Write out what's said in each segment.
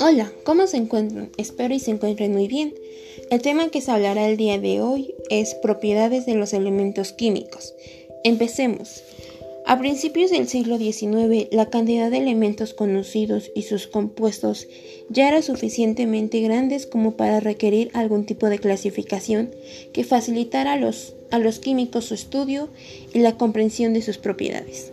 Hola, ¿cómo se encuentran? Espero y se encuentren muy bien. El tema que se hablará el día de hoy es propiedades de los elementos químicos. Empecemos. A principios del siglo XIX, la cantidad de elementos conocidos y sus compuestos ya era suficientemente grandes como para requerir algún tipo de clasificación que facilitara los, a los químicos su estudio y la comprensión de sus propiedades.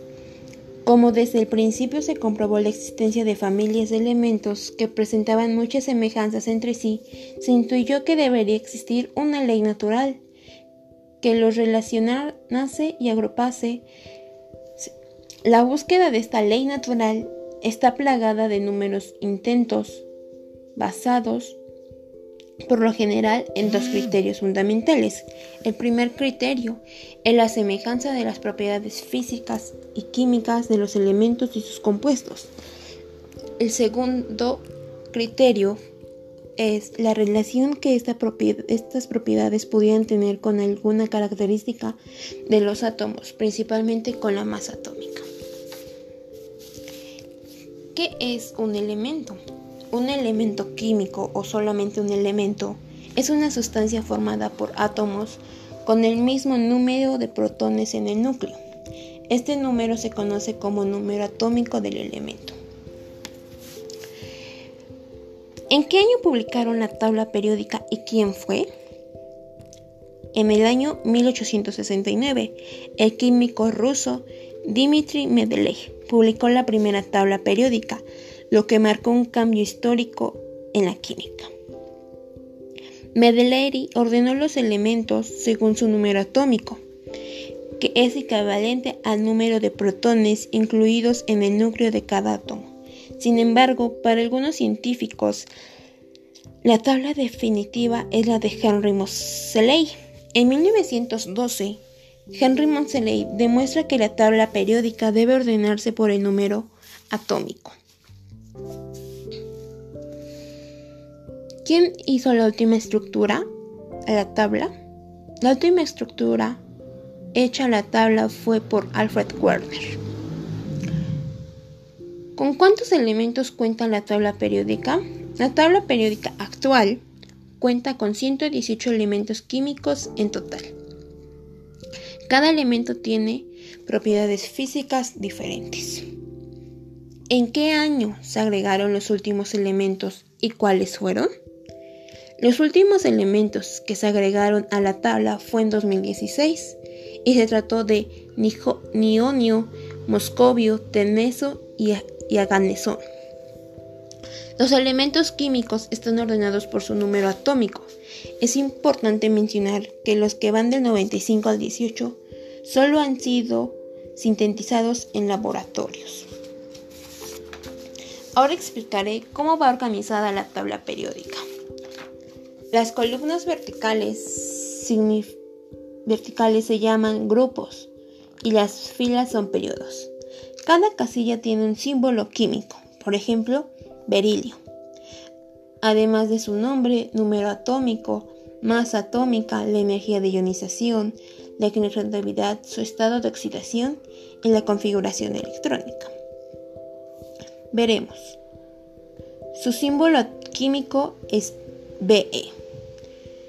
Como desde el principio se comprobó la existencia de familias de elementos que presentaban muchas semejanzas entre sí, se intuyó que debería existir una ley natural que los relacionase y agrupase. La búsqueda de esta ley natural está plagada de números intentos basados por lo general en dos criterios fundamentales. El primer criterio es la semejanza de las propiedades físicas y químicas de los elementos y sus compuestos. El segundo criterio es la relación que estas propiedades pudieran tener con alguna característica de los átomos, principalmente con la masa atómica. ¿Qué es un elemento? Un elemento químico o solamente un elemento es una sustancia formada por átomos con el mismo número de protones en el núcleo. Este número se conoce como número atómico del elemento. ¿En qué año publicaron la tabla periódica y quién fue? En el año 1869, el químico ruso Dmitry Mendeleev publicó la primera tabla periódica, lo que marcó un cambio histórico en la química. Mendeleev ordenó los elementos según su número atómico, que es equivalente al número de protones incluidos en el núcleo de cada átomo. Sin embargo, para algunos científicos, la tabla definitiva es la de Henry Moseley. En 1912, Henry Moseley demuestra que la tabla periódica debe ordenarse por el número atómico. ¿Quién hizo la última estructura la tabla? La última estructura hecha la tabla fue por Alfred Werner. ¿Con cuántos elementos cuenta la tabla periódica? La tabla periódica actual cuenta con 118 elementos químicos en total. Cada elemento tiene propiedades físicas diferentes. ¿En qué año se agregaron los últimos elementos y cuáles fueron? Los últimos elementos que se agregaron a la tabla fue en 2016 y se trató de nionio, moscovio, teneso y, aganisón. Los elementos químicos están ordenados por su número atómico. Es importante mencionar que los que van del 95 al 18 solo han sido sintetizados en laboratorios. Ahora explicaré cómo va organizada la tabla periódica. Las columnas verticales, se llaman grupos y las filas son periodos. Cada casilla tiene un símbolo químico, por ejemplo, berilio. Además de su nombre, número atómico, masa atómica, la energía de ionización, la conectividad, su estado de oxidación y la configuración electrónica. Veremos. Su símbolo químico es BE.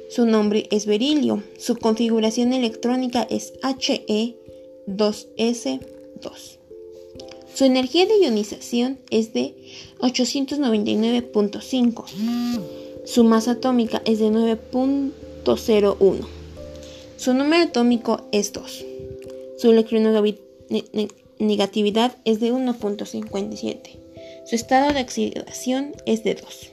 Su nombre es berilio. Su configuración electrónica es HE2S2. Su energía de ionización es de 899.5. Su masa atómica es de 9.01. Su número atómico es 2. Su electronegatividad es de 1.57. Su estado de oxidación es de 2.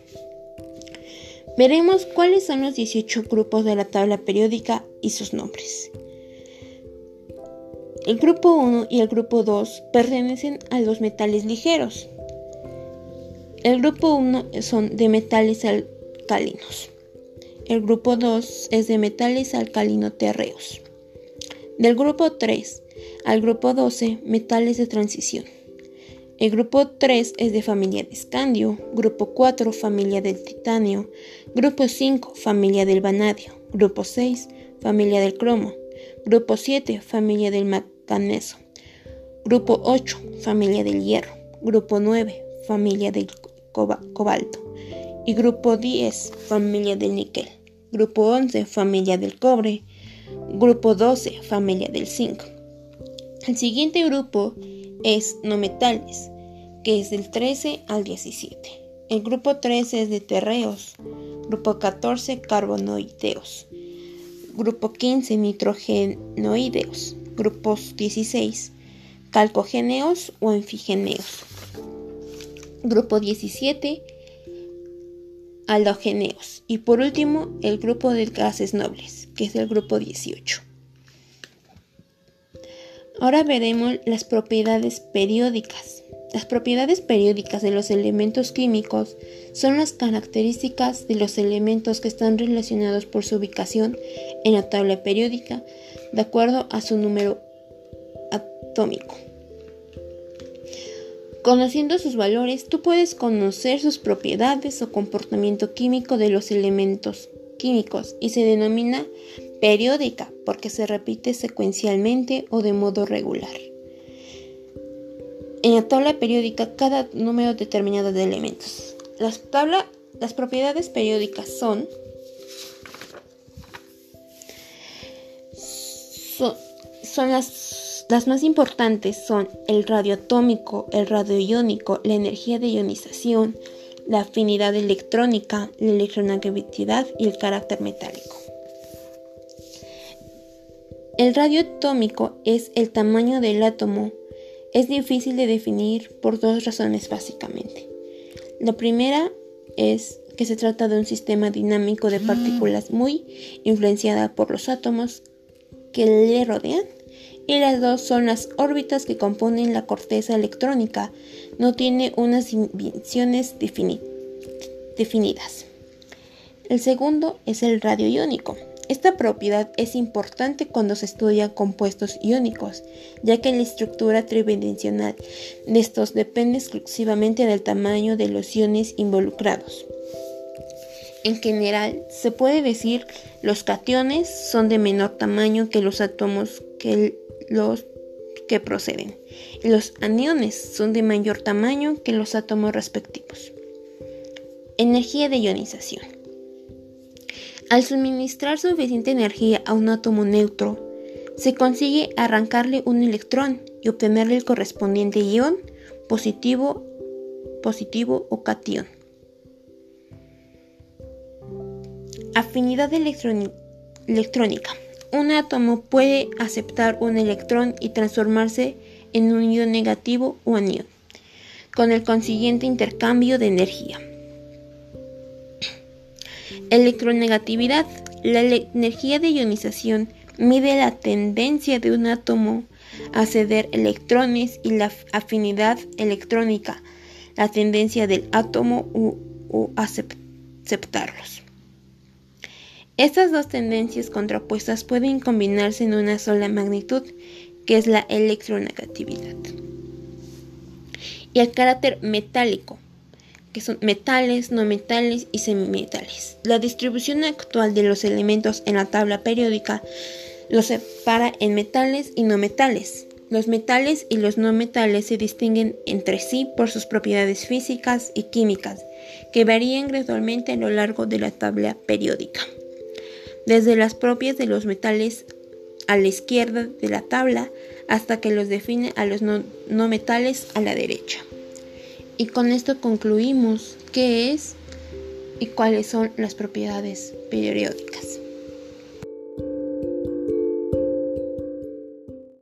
Veremos cuáles son los 18 grupos de la tabla periódica y sus nombres. El grupo 1 y el grupo 2 pertenecen a los metales ligeros. El grupo 1 son de metales alcalinos. El grupo 2 es de metales alcalino-terreos. Del grupo 3 al grupo 12, metales de transición. El grupo 3 es de familia de escandio, grupo 4 familia del titanio, grupo 5 familia del vanadio, grupo 6 familia del cromo, grupo 7 familia del manganeso, Grupo 8, familia del hierro. Grupo 9, familia del cobalto. Y grupo 10, familia del níquel. Grupo 11, familia del cobre. Grupo 12, familia del zinc. El siguiente grupo es no metales, que es del 13 al 17. El grupo 13 es de terreos. Grupo 14, carbonoideos. Grupo 15, nitrogenoideos. Grupos 16, calcogéneos o enfigeneos. Grupo 17, aldogéneos. Y por último, el grupo de gases nobles, que es el grupo 18. Ahora veremos las propiedades periódicas. Las propiedades periódicas de los elementos químicos son las características de los elementos que están relacionados por su ubicación en la tabla periódica de acuerdo a su número atómico. Conociendo sus valores, tú puedes conocer sus propiedades o comportamiento químico de los elementos químicos y se denomina periódica porque se repite secuencialmente o de modo regular. En la tabla periódica, cada número determinado de elementos. Las, las propiedades periódicas son, son las las más importantes son el radioatómico, el radioiónico, la energía de ionización, la afinidad electrónica, la electronegatividad y el carácter metálico. El radioatómico es el tamaño del átomo. Es difícil de definir por dos razones básicamente. La primera es que se trata de un sistema dinámico de partículas muy influenciada por los átomos que le rodean y las dos son las órbitas que componen la corteza electrónica. No tiene unas dimensiones definidas. El segundo es el radio iónico. Esta propiedad es importante cuando se estudia compuestos iónicos, ya que la estructura tridimensional de estos depende exclusivamente del tamaño de los iones involucrados. En general, se puede decir los cationes son de menor tamaño que los átomos que los que proceden. los aniones son de mayor tamaño que los átomos respectivos. Energía de ionización. Al suministrar suficiente energía a un átomo neutro, se consigue arrancarle un electrón y obtenerle el correspondiente ion positivo, positivo o cation. Afinidad electrónica un átomo puede aceptar un electrón y transformarse en un ion negativo o anión, con el consiguiente intercambio de energía. Electronegatividad. La energía de ionización mide la tendencia de un átomo a ceder electrones y la afinidad electrónica, la tendencia del átomo a aceptarlos. Estas dos tendencias contrapuestas pueden combinarse en una sola magnitud, que es la electronegatividad. Y el carácter metálico, que son metales, no metales y semimetales. La distribución actual de los elementos en la tabla periódica los separa en metales y no metales. Los metales y los no metales se distinguen entre sí por sus propiedades físicas y químicas, que varían gradualmente a lo largo de la tabla periódica desde las propias de los metales a la izquierda de la tabla hasta que los define a los no, metales a la derecha. Y con esto concluimos qué es y cuáles son las propiedades periódicas.